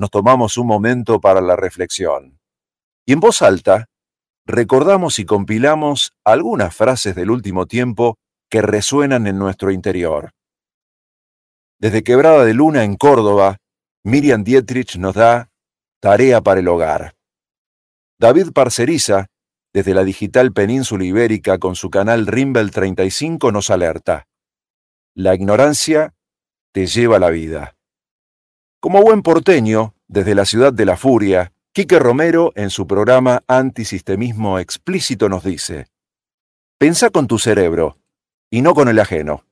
nos tomamos un momento para la reflexión. Y en voz alta, recordamos y compilamos algunas frases del último tiempo que resuenan en nuestro interior. Desde Quebrada de Luna en Córdoba, Miriam Dietrich nos da Tarea para el Hogar. David Parceriza, desde la digital Península Ibérica con su canal Rimbel 35, nos alerta. La ignorancia te lleva la vida. Como buen porteño, desde la ciudad de la furia, Quique Romero en su programa Antisistemismo Explícito nos dice, Pensa con tu cerebro y no con el ajeno.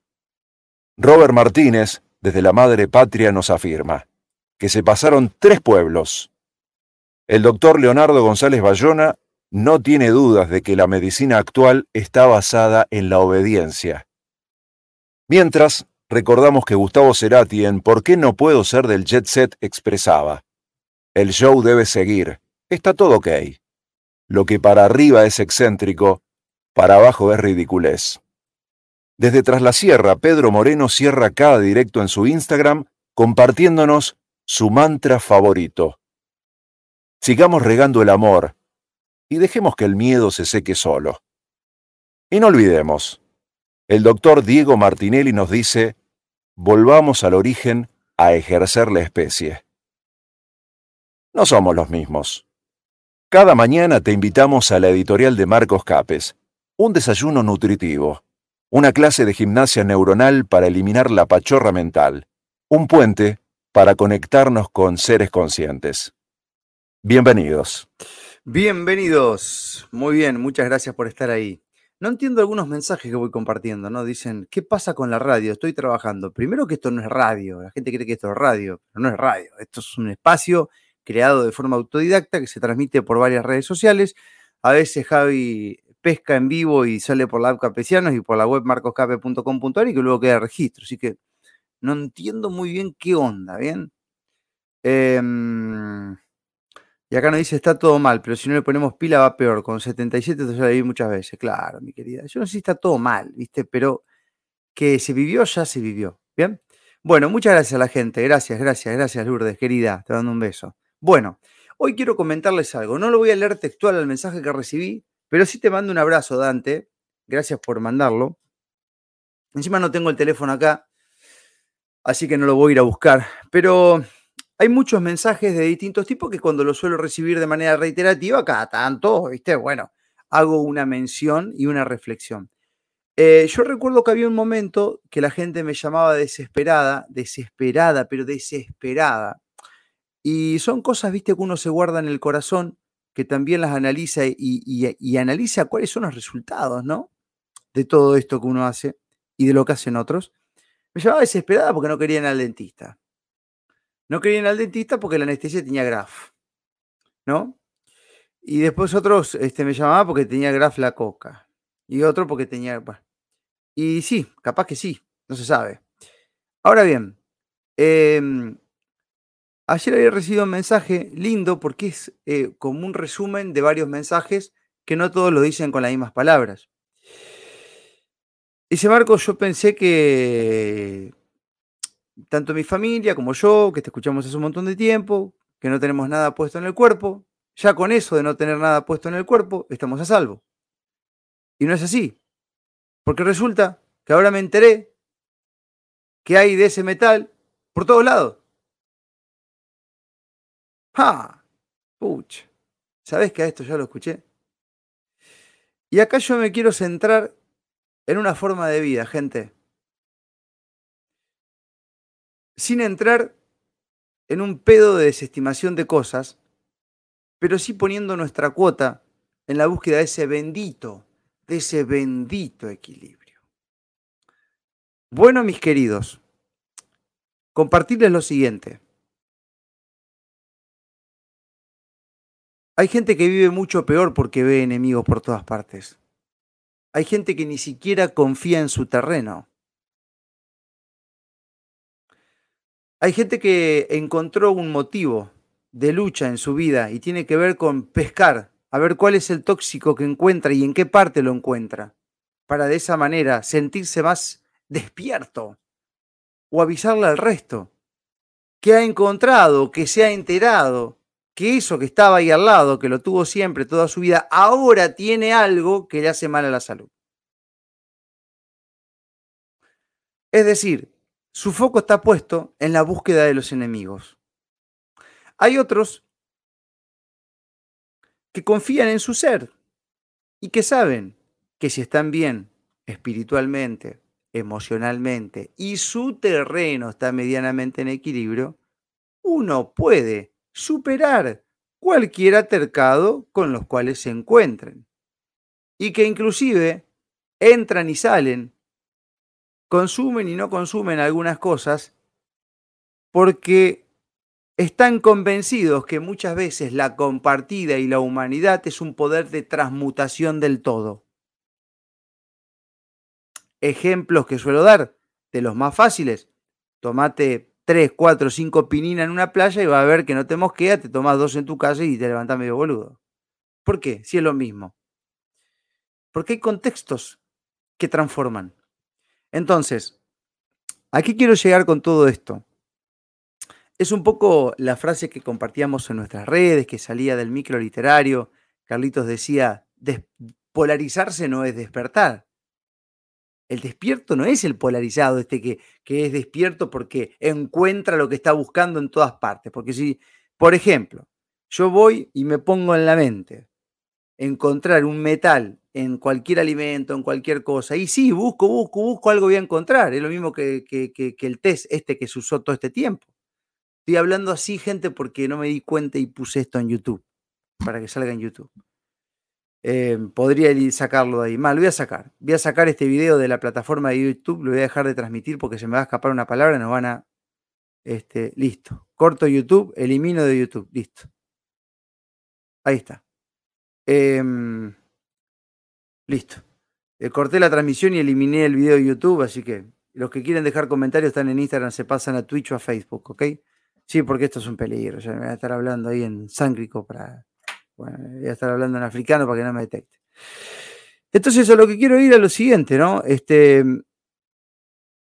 Robert Martínez, desde la Madre Patria, nos afirma que se pasaron tres pueblos. El doctor Leonardo González Bayona no tiene dudas de que la medicina actual está basada en la obediencia. Mientras, recordamos que Gustavo Cerati en ¿Por qué no puedo ser del jet set? expresaba, el show debe seguir, está todo ok. Lo que para arriba es excéntrico, para abajo es ridiculez. Desde Tras la Sierra, Pedro Moreno cierra cada directo en su Instagram compartiéndonos su mantra favorito. Sigamos regando el amor y dejemos que el miedo se seque solo. Y no olvidemos, el doctor Diego Martinelli nos dice, volvamos al origen a ejercer la especie. No somos los mismos. Cada mañana te invitamos a la editorial de Marcos Capes, un desayuno nutritivo, una clase de gimnasia neuronal para eliminar la pachorra mental, un puente para conectarnos con seres conscientes. Bienvenidos. Bienvenidos. Muy bien, muchas gracias por estar ahí. No entiendo algunos mensajes que voy compartiendo, ¿no? Dicen, ¿qué pasa con la radio? Estoy trabajando. Primero que esto no es radio, la gente cree que esto es radio, pero no es radio. Esto es un espacio creado de forma autodidacta que se transmite por varias redes sociales. A veces Javi pesca en vivo y sale por la app Capesianos y por la web marcoscape.com.ar y que luego queda registro. Así que no entiendo muy bien qué onda, ¿bien? Em, y acá nos dice, está todo mal, pero si no le ponemos pila va peor. Con 77 te lo vi muchas veces. Claro, mi querida. Yo no sé si está todo mal, ¿viste? Pero que se vivió, ya se vivió. ¿Bien? Bueno, muchas gracias a la gente. Gracias, gracias, gracias, Lourdes, querida. Te dando un beso. Bueno, hoy quiero comentarles algo. No lo voy a leer textual al mensaje que recibí, pero sí te mando un abrazo, Dante. Gracias por mandarlo. Encima no tengo el teléfono acá, así que no lo voy a ir a buscar. Pero hay muchos mensajes de distintos tipos que cuando los suelo recibir de manera reiterativa, cada tanto, ¿viste? Bueno, hago una mención y una reflexión. Eh, yo recuerdo que había un momento que la gente me llamaba desesperada, desesperada, pero desesperada. Y son cosas, viste, que uno se guarda en el corazón, que también las analiza y, y analiza cuáles son los resultados, ¿no? De todo esto que uno hace y de lo que hacen otros. Me llamaba desesperada porque no querían al dentista. No querían al dentista porque la anestesia tenía graf, ¿no? Y después otros este, me llamaban porque tenía graf la coca. Y otro porque tenía... y sí, capaz que sí, no se sabe. Ahora bien, em, ayer había recibido un mensaje lindo porque es eh, como un resumen de varios mensajes que no todos lo dicen con las mismas palabras. Dice Marco, yo pensé que tanto mi familia como yo, que te escuchamos hace un montón de tiempo, que no tenemos nada puesto en el cuerpo, ya con eso de no tener nada puesto en el cuerpo, estamos a salvo. Y no es así. Porque resulta que ahora me enteré que hay de ese metal por todos lados. ¡Ja! Pucha. ¿Sabes que a esto ya lo escuché? Y acá yo me quiero centrar en una forma de vida, gente. Sin entrar en un pedo de desestimación de cosas, pero sí poniendo nuestra cuota en la búsqueda de ese bendito, de ese bendito equilibrio. Bueno, mis queridos, compartirles lo siguiente. Hay gente que vive mucho peor porque ve enemigos por todas partes. Hay gente que ni siquiera confía en su terreno. Hay gente que encontró un motivo de lucha en su vida y tiene que ver con pescar, a ver cuál es el tóxico que encuentra y en qué parte lo encuentra, para de esa manera sentirse más despierto o avisarle al resto que ha encontrado, que se ha enterado que eso que estaba ahí al lado, que lo tuvo siempre toda su vida, ahora tiene algo que le hace mal a la salud. Es decir, su foco está puesto en la búsqueda de los enemigos. Hay otros que confían en su ser y que saben que si están bien espiritualmente, emocionalmente y su terreno está medianamente en equilibrio, uno puede superar cualquier atercado con los cuales se encuentren. Y que inclusive entran y salen, consumen y no consumen algunas cosas porque están convencidos que muchas veces la compartida y la humanidad es un poder de transmutación del todo. Ejemplos que suelo dar, de los más fáciles. Tomate 3, 4, 5 pininas en una playa y va a ver que no te mosquea, te tomas dos en tu casa y te levantás medio boludo. ¿Por qué? Si es lo mismo. Porque hay contextos que transforman. Entonces, aquí quiero llegar con todo esto. Es un poco la frase que compartíamos en nuestras redes, que salía del micro literario. Carlitos decía, polarizarse no es despertar. El despierto no es el polarizado, este que, que es despierto porque encuentra lo que está buscando en todas partes. Porque si, por ejemplo, yo voy y me pongo en la mente encontrar un metal en cualquier alimento, en cualquier cosa, y sí, busco, busco, busco, algo voy a encontrar. Es lo mismo que, que, que el test este que se usó todo este tiempo. Estoy hablando así, gente, porque no me di cuenta y puse esto en YouTube, para que salga en YouTube. Eh, podría sacarlo de ahí. Mal, lo voy a sacar. Voy a sacar este video de la plataforma de YouTube, lo voy a dejar de transmitir porque se me va a escapar una palabra y nos van a. Este, listo. Corto YouTube, elimino de YouTube. Listo. Ahí está. Em, listo. Eh, corté la transmisión y eliminé el video de YouTube, así que los que quieren dejar comentarios están en Instagram, se pasan a Twitch o a Facebook, ¿ok? Sí, porque esto es un peligro. Ya me voy a estar hablando ahí en sánscrito para bueno, voy a estar hablando en africano para que no me detecte. Entonces, a lo que quiero ir a lo siguiente, ¿no? Este,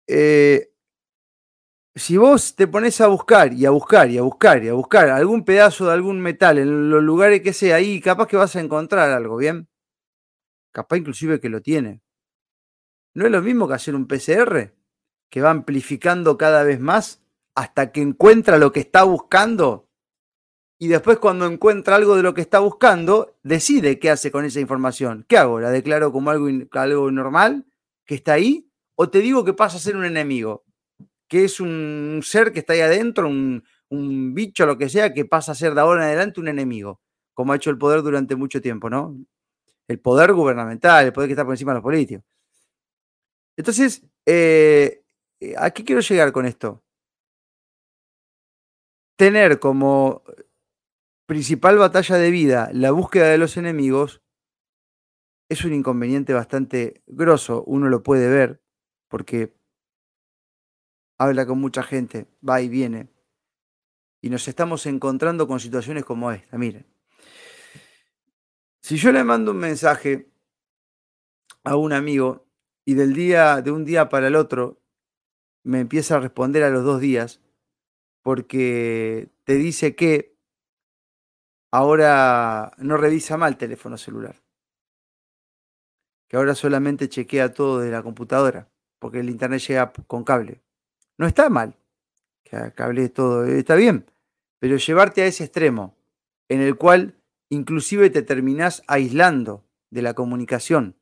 eh, si vos te pones a buscar y a buscar y a buscar y a buscar algún pedazo de algún metal en los lugares que sea ahí, capaz que vas a encontrar algo, ¿bien? Capaz inclusive que lo tiene. ¿No es lo mismo que hacer un PCR? Que va amplificando cada vez más hasta que encuentra lo que está buscando y después cuando encuentra algo de lo que está buscando, decide qué hace con esa información. ¿Qué hago? ¿La declaro como algo, algo normal que está ahí? ¿O te digo que pasa a ser un enemigo? Que es un ser que está ahí adentro, un, un bicho, lo que sea, que pasa a ser de ahora en adelante un enemigo, como ha hecho el poder durante mucho tiempo, ¿no? El poder gubernamental, el poder que está por encima de los políticos. Entonces, eh, ¿a qué quiero llegar con esto? Tener como principal batalla de vida, la búsqueda de los enemigos, es un inconveniente bastante grosso, uno lo puede ver, porque habla con mucha gente, va y viene, y nos estamos encontrando con situaciones como esta. Miren, si yo le mando un mensaje a un amigo y del día, de un día para el otro, me empieza a responder a los dos días, porque te dice que ahora no revisa mal el teléfono celular. Que ahora solamente chequea todo de la computadora, porque el internet llega con cable. No está mal, que cable todo, está bien, pero llevarte a ese extremo en el cual inclusive te terminás aislando de la comunicación,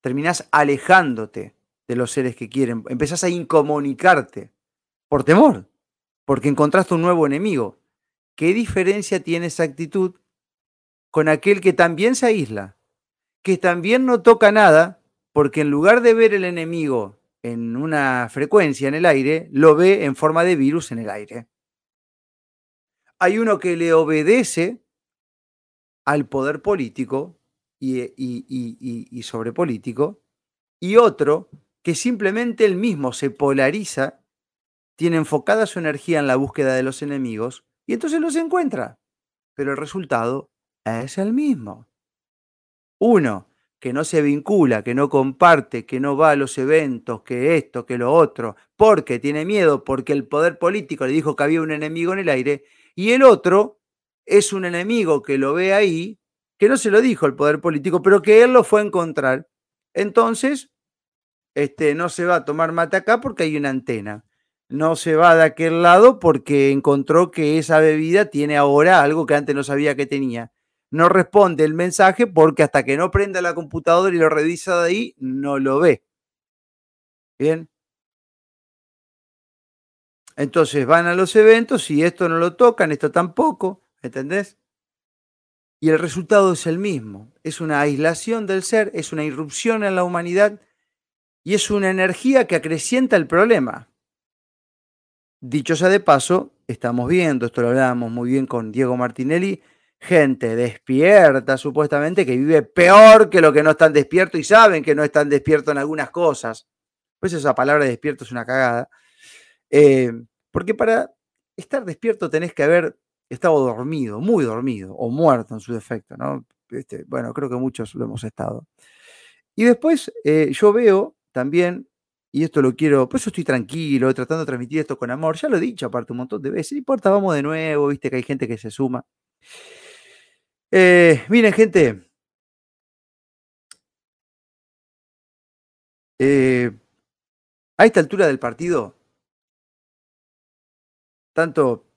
terminás alejándote de los seres que quieren, empezás a incomunicarte por temor, porque encontraste un nuevo enemigo. ¿Qué diferencia tiene esa actitud con aquel que también se aísla, que también no toca nada, porque en lugar de ver el enemigo en una frecuencia en el aire, lo ve en forma de virus en el aire. Hay uno que le obedece al poder político y, y, y, sobre político, y otro que simplemente él mismo se polariza, tiene enfocada su energía en la búsqueda de los enemigos, y entonces los encuentra. Pero el resultado es el mismo. Uno que no se vincula, que no comparte, que no va a los eventos, que esto, que lo otro, porque tiene miedo, porque el poder político le dijo que había un enemigo en el aire, y el otro es un enemigo que lo ve ahí, que no se lo dijo el poder político, pero que él lo fue a encontrar. Entonces, este, no se va a tomar mate acá porque hay una antena. No se va de aquel lado porque encontró que esa bebida tiene ahora algo que antes no sabía que tenía no responde el mensaje porque hasta que no prenda la computadora y lo revisa de ahí, no lo ve. Bien. Entonces van a los eventos y esto no lo tocan, esto tampoco, ¿entendés? Y el resultado es el mismo. Es una aislación del ser, es una irrupción en la humanidad y es una energía que acrecienta el problema. Dicho sea de paso, estamos viendo, esto lo hablábamos muy bien con Diego Martinelli, gente despierta supuestamente que vive peor que lo que no están despiertos y saben que no están despiertos en algunas cosas. Pues esa palabra despierto es una cagada. Eh, porque para estar despierto tenés que haber estado dormido, muy dormido, o muerto en su defecto, ¿no? Este, bueno, creo que muchos lo hemos estado. Y después eh, yo veo también, y esto lo quiero, por eso estoy tranquilo, tratando de transmitir esto con amor, ya lo he dicho aparte un montón de veces, no importa, vamos de nuevo, viste que hay gente que se suma. Eh, miren, gente. Eh, a esta altura del partido, tanto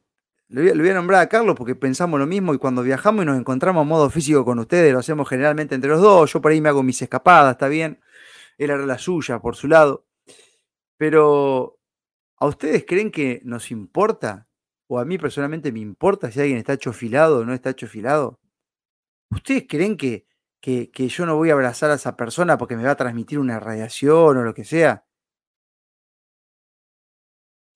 le voy, a, nombrar a Carlos porque pensamos lo mismo y cuando viajamos y nos encontramos a modo físico con ustedes, lo hacemos generalmente entre los dos. Yo por ahí me hago mis escapadas, está bien. Él hará la suya por su lado. Pero, ¿a ustedes creen que nos importa? O a mí personalmente me importa si alguien está hecho filado o no está hecho filado. ¿Ustedes creen que, que, yo no voy a abrazar a esa persona porque me va a transmitir una radiación o lo que sea?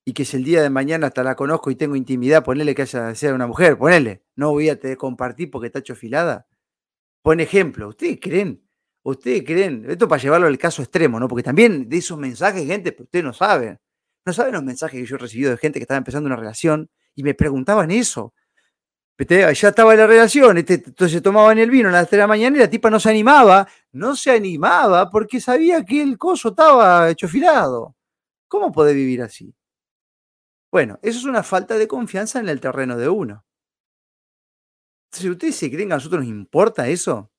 Y que si el día de mañana hasta la conozco y tengo intimidad, ponele que haya ser una mujer, ponele. No voy a te compartir porque está hecho filada. Pon ejemplo, ¿ustedes creen? ¿Ustedes creen? Esto para llevarlo al caso extremo, ¿no? Porque también de esos mensajes, gente, pues ustedes no saben. No saben los mensajes que yo he recibido de gente que estaba empezando una relación y me preguntaban eso ya estaba la relación, este, entonces tomaban el vino a las 3 de la mañana y la tipa no se animaba, no se animaba porque sabía que el coso estaba hecho filado. ¿Cómo puede vivir así? Bueno, eso es una falta de confianza en el terreno de uno. Si ustedes se creen que a nosotros nos importa eso,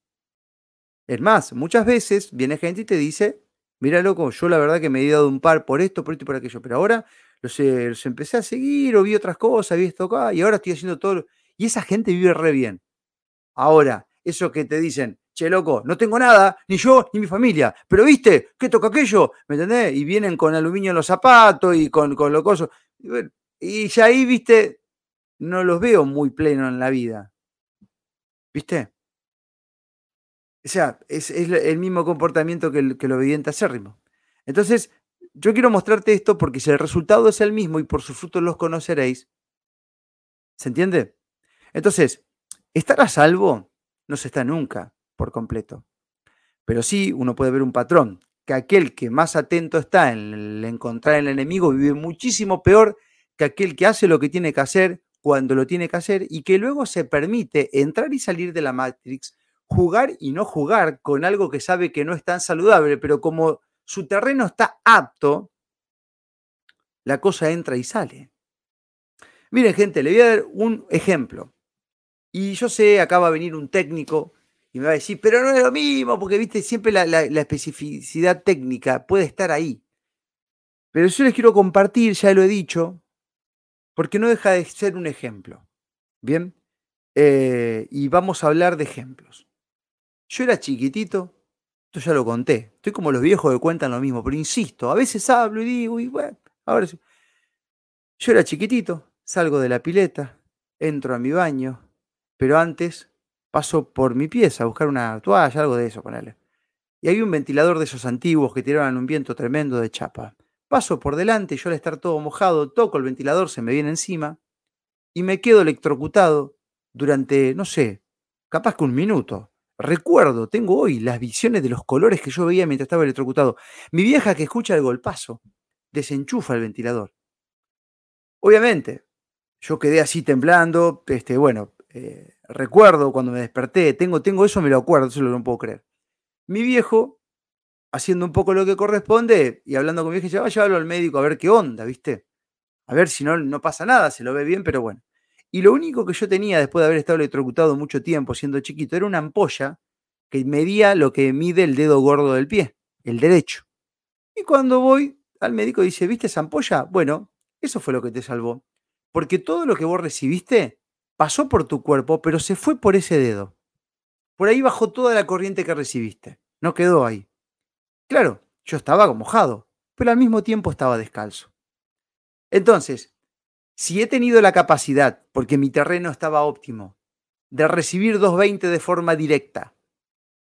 es más, muchas veces viene gente y te dice, mira loco, yo la verdad que me he dado un par por esto, por esto y por aquello, pero ahora los, los empecé a seguir o vi otras cosas, vi esto acá y ahora estoy haciendo todo y esa gente vive re bien. Ahora, eso que te dicen, che, loco, no tengo nada, ni yo ni mi familia, pero viste, ¿qué toca aquello? ¿Me entendés? Y vienen con aluminio en los zapatos y con, con locoso. Y ya ahí, viste, no los veo muy plenos en la vida. ¿Viste? O sea, es, el mismo comportamiento que el, que el obediente acérrimo. Entonces, yo quiero mostrarte esto porque si el resultado es el mismo y por sus frutos los conoceréis, ¿se entiende? Entonces, estar a salvo no se está nunca por completo. Pero sí uno puede ver un patrón, que aquel que más atento está en encontrar el enemigo vive muchísimo peor que aquel que hace lo que tiene que hacer cuando lo tiene que hacer y que luego se permite entrar y salir de la Matrix, jugar y no jugar con algo que sabe que no es tan saludable, pero como su terreno está apto, la cosa entra y sale. Miren gente, le voy a dar un ejemplo. Y yo sé, acá va a venir un técnico y me va a decir, pero no es lo mismo, porque viste, siempre la, especificidad técnica puede estar ahí. Pero yo les quiero compartir, ya lo he dicho, porque no deja de ser un ejemplo. Bien, eh, y vamos a hablar de ejemplos. Yo era chiquitito, esto ya lo conté, estoy como los viejos que cuentan lo mismo, pero insisto, a veces hablo y digo, y bueno, ahora sí. Yo era chiquitito, salgo de la pileta, entro a mi baño, pero antes paso por mi pieza a buscar una toalla, algo de eso, ponele. Y hay un ventilador de esos antiguos que tiraban un viento tremendo de chapa. Paso por delante, yo al estar todo mojado, toco el ventilador, se me viene encima y me quedo electrocutado durante, no sé, capaz que un minuto. Recuerdo, tengo hoy las visiones de los colores que yo veía mientras estaba electrocutado. Mi vieja que escucha el golpazo desenchufa el ventilador. Obviamente, yo quedé así temblando, este, bueno, eh, recuerdo cuando me desperté, tengo, tengo eso, me lo acuerdo, eso no lo puedo creer. Mi viejo, haciendo un poco lo que corresponde y hablando con mi vieja, dice, vaya a llevarlo al médico a ver qué onda, ¿viste? A ver si no, no pasa nada, se lo ve bien, pero bueno. Y lo único que yo tenía después de haber estado electrocutado mucho tiempo siendo chiquito era una ampolla que medía lo que mide el dedo gordo del pie, el derecho. Y cuando voy al médico dice, ¿viste esa ampolla? Bueno, eso fue lo que te salvó. Porque todo lo que vos recibiste pasó por tu cuerpo, pero se fue por ese dedo. Por ahí bajó toda la corriente que recibiste. No quedó ahí. Claro, yo estaba mojado, pero al mismo tiempo estaba descalzo. Entonces, si he tenido la capacidad, porque mi terreno estaba óptimo, de recibir 220 de forma directa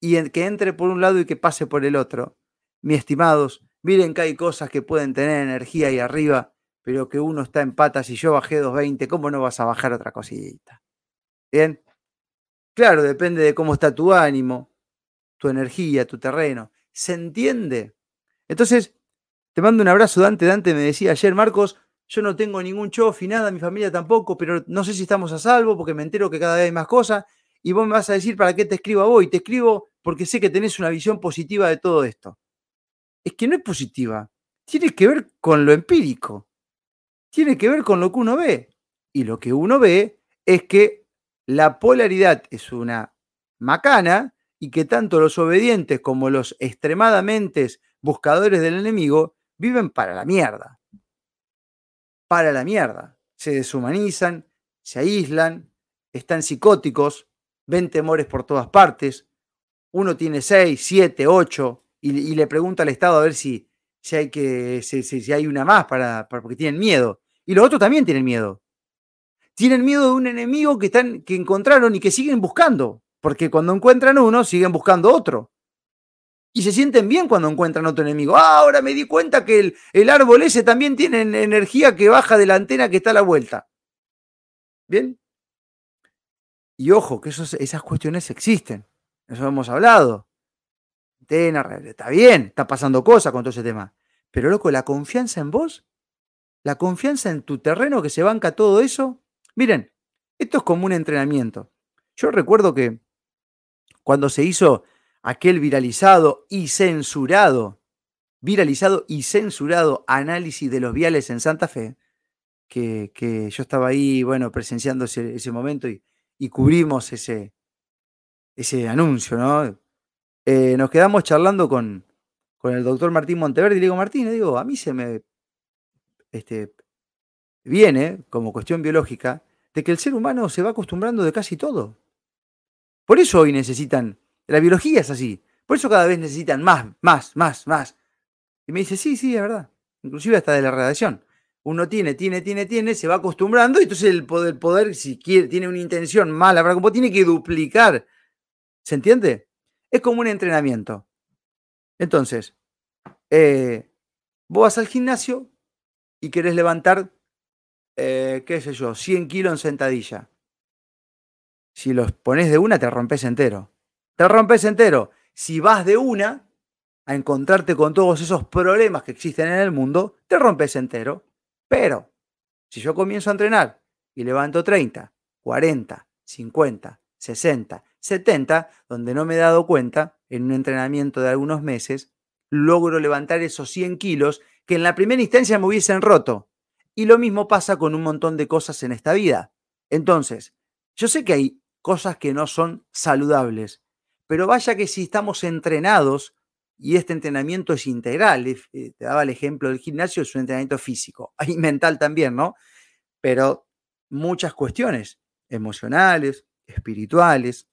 y que entre por un lado y que pase por el otro, mis estimados, miren que hay cosas que pueden tener energía ahí arriba, pero que uno está en patas y yo bajé 220, ¿cómo no vas a bajar otra cosita? Bien. Claro, depende de cómo está tu ánimo, tu energía, tu terreno. ¿Se entiende? Entonces, te mando un abrazo, Dante. Dante me decía ayer, Marcos, yo no tengo ningún chof y nada, mi familia tampoco, pero no sé si estamos a salvo porque me entero que cada vez hay más cosas. Y vos me vas a decir para qué te escribo a vos. Y te escribo porque sé que tenés una visión positiva de todo esto. Es que no es positiva. Tiene que ver con lo empírico. Tiene que ver con lo que uno ve. Y lo que uno ve es que la polaridad es una macana y que tanto los obedientes como los extremadamente buscadores del enemigo viven para la mierda para la mierda. Se deshumanizan, se aíslan, están psicóticos, ven temores por todas partes. Uno tiene seis, siete, ocho y, le pregunta al Estado a ver si, si hay, que, si, hay una más para, porque tienen miedo. Y los otros también tienen miedo. Tienen miedo de un enemigo que, están, que encontraron y que siguen buscando, porque cuando encuentran uno, siguen buscando otro y se sienten bien cuando encuentran otro enemigo. Ah, ahora me di cuenta que el, el, árbol ese también tiene energía que baja de la antena que está a la vuelta. ¿Bien? Y ojo, que esas cuestiones existen. Eso hemos hablado. Antena, está bien, está pasando cosas con todo ese tema. Pero loco, la confianza en vos, la confianza en tu terreno que se banca todo eso. Miren, esto es como un entrenamiento. Yo recuerdo que cuando se hizo aquel viralizado y censurado, viralizado y censurado análisis de los viales en Santa Fe, que, yo estaba ahí, bueno, presenciando ese, momento y, cubrimos ese, ese anuncio, ¿no? Eh, nos quedamos charlando con, con el doctor Martín Monteverde y le digo, Martín, digo, a mí se me este, viene, como cuestión biológica, de que el ser humano se va acostumbrando de casi todo. Por eso hoy necesitan la biología es así. Por eso cada vez necesitan más, más, más, más. Y me dice, sí, sí, es verdad. Inclusive hasta de la radiación. Uno tiene, tiene, tiene, tiene, se va acostumbrando y entonces el poder, poder si quiere, tiene una intención mala, como tiene que duplicar. ¿Se entiende? Es como un entrenamiento. Entonces, eh, vos vas al gimnasio y querés levantar, eh, qué sé yo, 100 kilos en sentadilla. Si los pones de una, te rompes entero te rompes entero. Si vas de una a encontrarte con todos esos problemas que existen en el mundo, te rompes entero. Pero si yo comienzo a entrenar y levanto 30, 40, 50, 60, 70, donde no me he dado cuenta, en un entrenamiento de algunos meses, logro levantar esos 100 kilos que en la primera instancia me hubiesen roto. Y lo mismo pasa con un montón de cosas en esta vida. Entonces, yo sé que hay cosas que no son saludables, pero vaya que si estamos entrenados, y este entrenamiento es integral, eh, te daba el ejemplo del gimnasio, es un entrenamiento físico, y mental también, ¿no? Pero muchas cuestiones emocionales, espirituales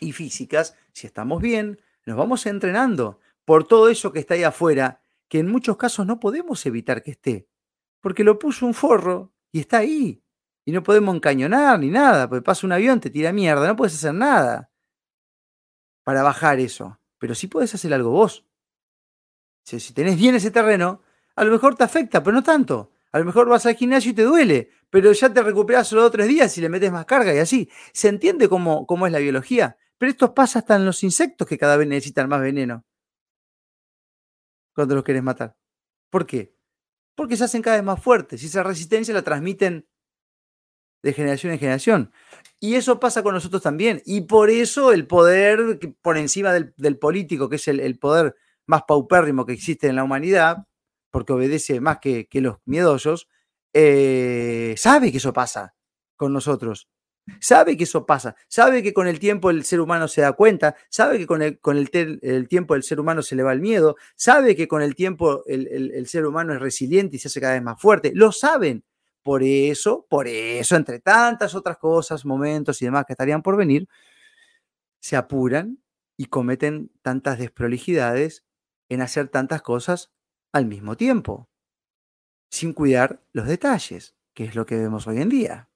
y físicas, si estamos bien, nos vamos entrenando por todo eso que está ahí afuera, que en muchos casos no podemos evitar que esté, porque lo puso un forro y está ahí. Y no podemos encañonar ni nada, porque pasa un avión, te tira mierda, no puedes hacer nada para bajar eso, pero sí puedes hacer algo vos. Si, tenés bien ese terreno, a lo mejor te afecta, pero no tanto. A lo mejor vas al gimnasio y te duele, pero ya te recuperas solo dos tres días y le metes más carga y así. Se entiende cómo, cómo es la biología. Pero esto pasa hasta en los insectos que cada vez necesitan más veneno cuando los quieres matar. ¿Por qué? Porque se hacen cada vez más fuertes y esa resistencia la transmiten de generación en generación. Y eso pasa con nosotros también. Y por eso el poder por encima del, político, que es el, poder más paupérrimo que existe en la humanidad, porque obedece más que, los miedosos, eh, sabe que eso pasa con nosotros. Sabe que eso pasa, sabe que con el tiempo el ser humano se da cuenta, sabe que con el, con el, tiempo el ser humano se le va el miedo, sabe que con el tiempo el, ser humano es resiliente y se hace cada vez más fuerte, lo saben. Por eso, por eso, entre tantas otras cosas, momentos y demás que estarían por venir, se apuran y cometen tantas desprolijidades en hacer tantas cosas al mismo tiempo, sin cuidar los detalles, que es lo que vemos hoy en día.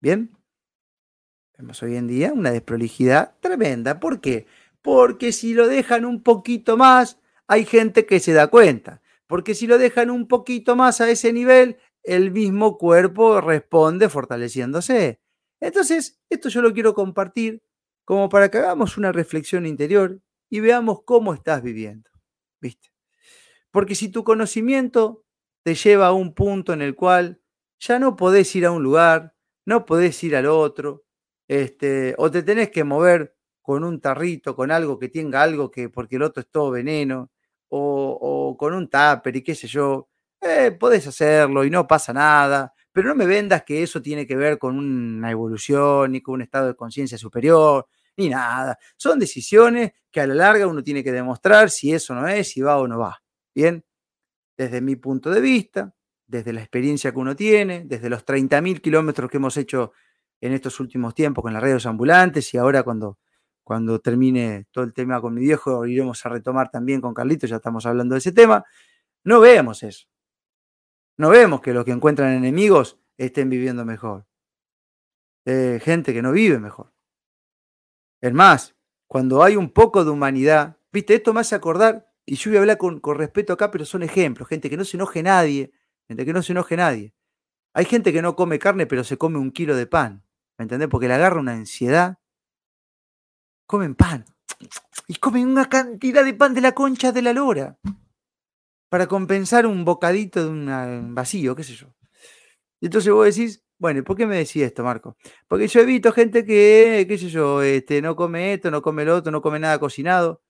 Bien, Vemos hoy en día una desprolijidad tremenda. ¿Por qué? Porque si lo dejan un poquito más, hay gente que se da cuenta. Porque si lo dejan un poquito más a ese nivel, el mismo cuerpo responde fortaleciéndose. Entonces, esto yo lo quiero compartir como para que hagamos una reflexión interior y veamos cómo estás viviendo. ¿Viste? Porque si tu conocimiento te lleva a un punto en el cual ya no podés ir a un lugar, no podés ir al otro, este, o te tenés que mover con un tarrito, con algo que tenga algo que, porque el otro es todo veneno, o, con un tupper y qué sé yo, eh, podés hacerlo y no pasa nada, pero no me vendas que eso tiene que ver con una evolución, ni con un estado de conciencia superior, ni nada. Son decisiones que a la larga uno tiene que demostrar si eso no es, si va o no va. Bien, desde mi punto de vista, desde la experiencia que uno tiene, desde los 30.000 kilómetros que hemos hecho en estos últimos tiempos con las redes ambulantes y ahora cuando, cuando termine todo el tema con mi viejo iremos a retomar también con Carlito, ya estamos hablando de ese tema, no vemos eso. No vemos que los que encuentran enemigos estén viviendo mejor. Eh, gente que no vive mejor. Es más, cuando hay un poco de humanidad, viste, esto me hace acordar, y yo voy a hablar con, con respeto acá, pero son ejemplos, gente que no se enoje nadie, gente que no se enoje nadie. Hay gente que no come carne, pero se come un kilo de pan. ¿Me entendés? Porque le agarra una ansiedad. Comen pan. Y comen una cantidad de pan de la concha de la lora. Para compensar un bocadito de un vacío, qué sé yo. Y entonces vos decís, bueno, ¿por qué me decís esto, Marco? Porque yo he visto gente que, qué sé yo, este, no come esto, no come lo otro, no come nada cocinado.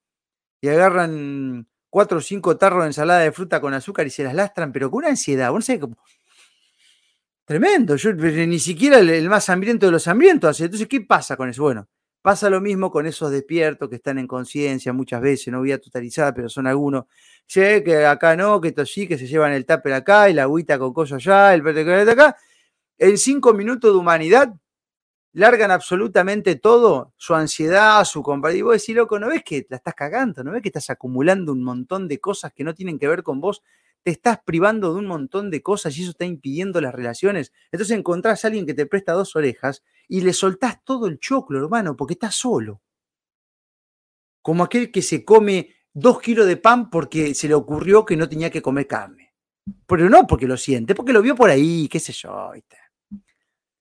Y agarran cuatro o cinco tarros de ensalada de fruta con azúcar y se las lastran, pero con una ansiedad. Vos no sé cómo Tremendo, yo ni siquiera el, más hambriento de los hambrientos hace. Entonces, ¿qué pasa con eso? Bueno, pasa lo mismo con esos despiertos que están en conciencia muchas veces, no voy a totalizar, pero son algunos. Sé que acá no, que esto sí, que se llevan el tupper acá y la agüita con cosas allá, el verde de acá. En cinco minutos de humanidad largan absolutamente todo, su ansiedad, su compra. Y vos decís, loco, ¿no ves que la estás cagando? ¿No ves que estás acumulando un montón de cosas que no tienen que ver con vos? Te estás privando de un montón de cosas y eso está impidiendo las relaciones. Entonces encontrás a alguien que te presta dos orejas y le soltás todo el choclo, hermano, porque estás solo. Como aquel que se come dos kilos de pan porque se le ocurrió que no tenía que comer carne. Pero no porque lo siente, porque lo vio por ahí, qué sé yo.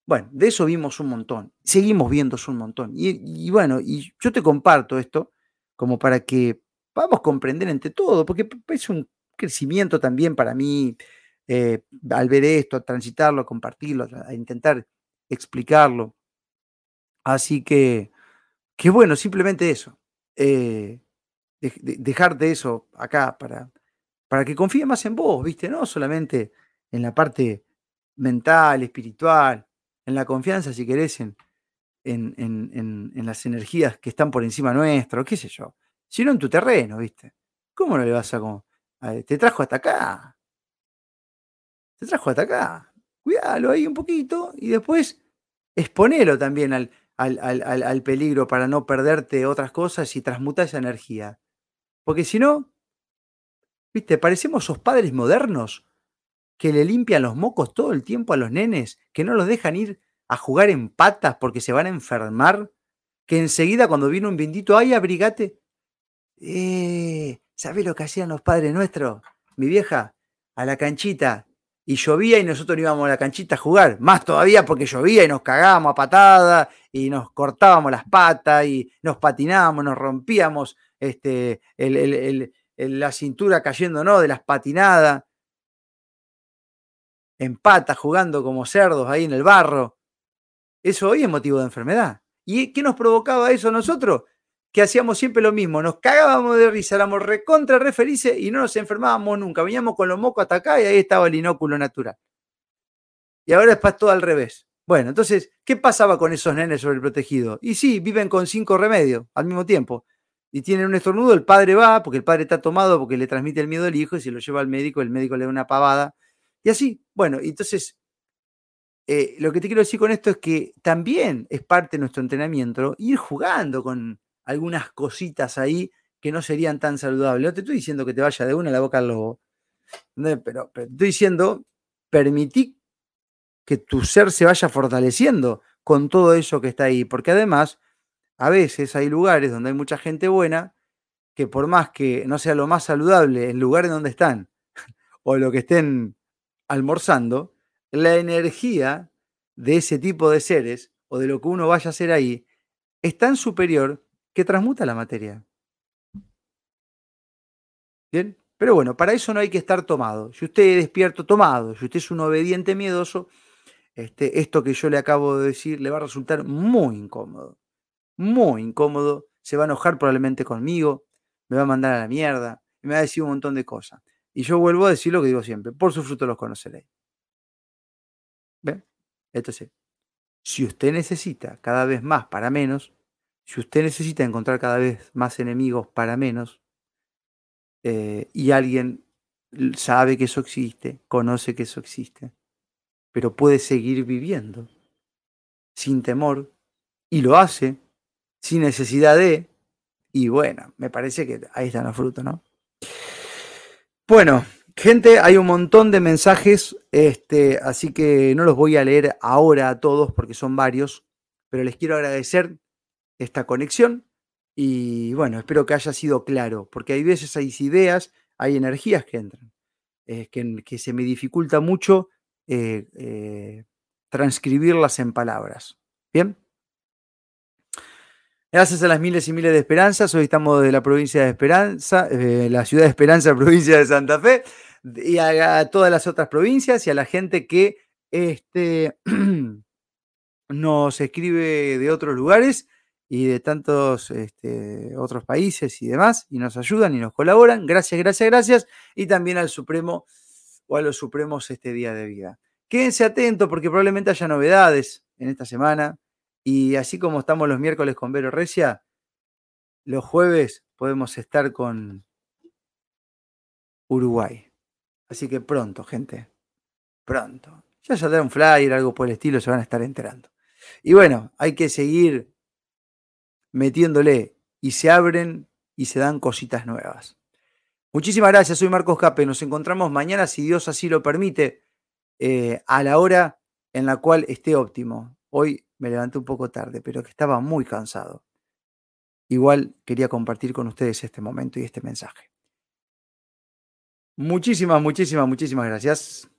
Bueno, de eso vimos un montón. Seguimos viendo un montón. Y, bueno, y yo te comparto esto como para que podamos comprender entre todo, porque es un crecimiento también para mí eh, al ver esto, a transitarlo, a compartirlo, a intentar explicarlo. Así que, qué bueno, simplemente eso. Eh, dejarte eso acá para, para que confíe más en vos, ¿viste? No solamente en la parte mental, espiritual, en la confianza, si querés, en, en, en, en las energías que están por encima nuestro, qué sé yo, sino en tu terreno, ¿viste? ¿Cómo no le vas a, te trajo hasta acá. Te trajo hasta acá. Cuídalo ahí un poquito y después exponelo también al, al, peligro para no perderte otras cosas y transmutar esa energía. Porque si no, viste, parecemos esos padres modernos que le limpian los mocos todo el tiempo a los nenes, que no los dejan ir a jugar en patas porque se van a enfermar, que enseguida cuando viene un bendito, ay, abrigate. Eh, ¿Sabés lo que hacían los padres nuestros? Mi vieja, a la canchita. Y llovía y nosotros íbamos a la canchita a jugar. Más todavía porque llovía y nos cagábamos a patada y nos cortábamos las patas y nos patinábamos, nos rompíamos este, la cintura cayéndonos de las patinadas. En patas, jugando como cerdos ahí en el barro. Eso hoy es motivo de enfermedad. ¿Y qué nos provocaba eso a nosotros? Que hacíamos siempre lo mismo, nos cagábamos de risa, éramos recontra refelices y no nos enfermábamos nunca. Veníamos con los mocos hasta acá y ahí estaba el inóculo natural. Y ahora es todo al revés. Bueno, entonces, ¿qué pasaba con esos nenes sobreprotegidos? Y sí, viven con cinco remedios al mismo tiempo. Y tienen un estornudo, el padre va, porque el padre está tomado, porque le transmite el miedo al hijo, y se lo lleva al médico, el médico le da una pavada. Y así, bueno, entonces, eh, lo que te quiero decir con esto es que también es parte de nuestro entrenamiento ir jugando con algunas cositas ahí que no serían tan saludables. No te estoy diciendo que te vaya de una la boca al lobo, pero, pero estoy diciendo, permití que tu ser se vaya fortaleciendo con todo eso que está ahí, porque además a veces hay lugares donde hay mucha gente buena que por más que no sea lo más saludable el lugar en donde están o lo que estén almorzando, la energía de ese tipo de seres o de lo que uno vaya a hacer ahí es tan superior que transmuta la materia. ¿Bien? Pero bueno, para eso no hay que estar tomado. Si usted es despierto tomado, si usted es un obediente miedoso, este, esto que yo le acabo de decir le va a resultar muy incómodo. Muy incómodo. Se va a enojar probablemente conmigo, me va a mandar a la mierda, me va a decir un montón de cosas. Y yo vuelvo a decir lo que digo siempre, por su fruto los conoceréis. ¿Ven? Entonces, si usted necesita cada vez más para menos, si usted necesita encontrar cada vez más enemigos para menos, eh, y alguien sabe que eso existe, conoce que eso existe, pero puede seguir viviendo sin temor y lo hace sin necesidad de, y bueno, me parece que ahí están los frutos, ¿no? Bueno, gente, hay un montón de mensajes, este, así que no los voy a leer ahora a todos porque son varios, pero les quiero agradecer esta conexión y bueno, espero que haya sido claro, porque hay veces hay ideas, hay energías que entran, eh, que, que se me dificulta mucho eh, eh, transcribirlas en palabras. Bien. Gracias a las miles y miles de esperanzas. Hoy estamos de la provincia de Esperanza, la ciudad de Esperanza, provincia de Santa Fe, y a, todas las otras provincias y a la gente que este, nos escribe de otros lugares y de tantos este, otros países y demás, y nos ayudan y nos colaboran. Gracias, gracias, gracias. Y también al Supremo o a los supremos este día de vida. Quédense atentos porque probablemente haya novedades en esta semana. Y así como estamos los miércoles con Vero Recia, los jueves podemos estar con Uruguay. Así que pronto, gente. Pronto. Ya saldrá un flyer, algo por el estilo, se van a estar enterando. Y bueno, hay que seguir metiéndole y se abren y se dan cositas nuevas. Muchísimas gracias, soy Marcos Cape. Nos encontramos mañana, si Dios así lo permite, eh, a la hora en la cual esté óptimo. Hoy me levanté un poco tarde, pero que estaba muy cansado. Igual quería compartir con ustedes este momento y este mensaje. Muchísimas, muchísimas, muchísimas gracias.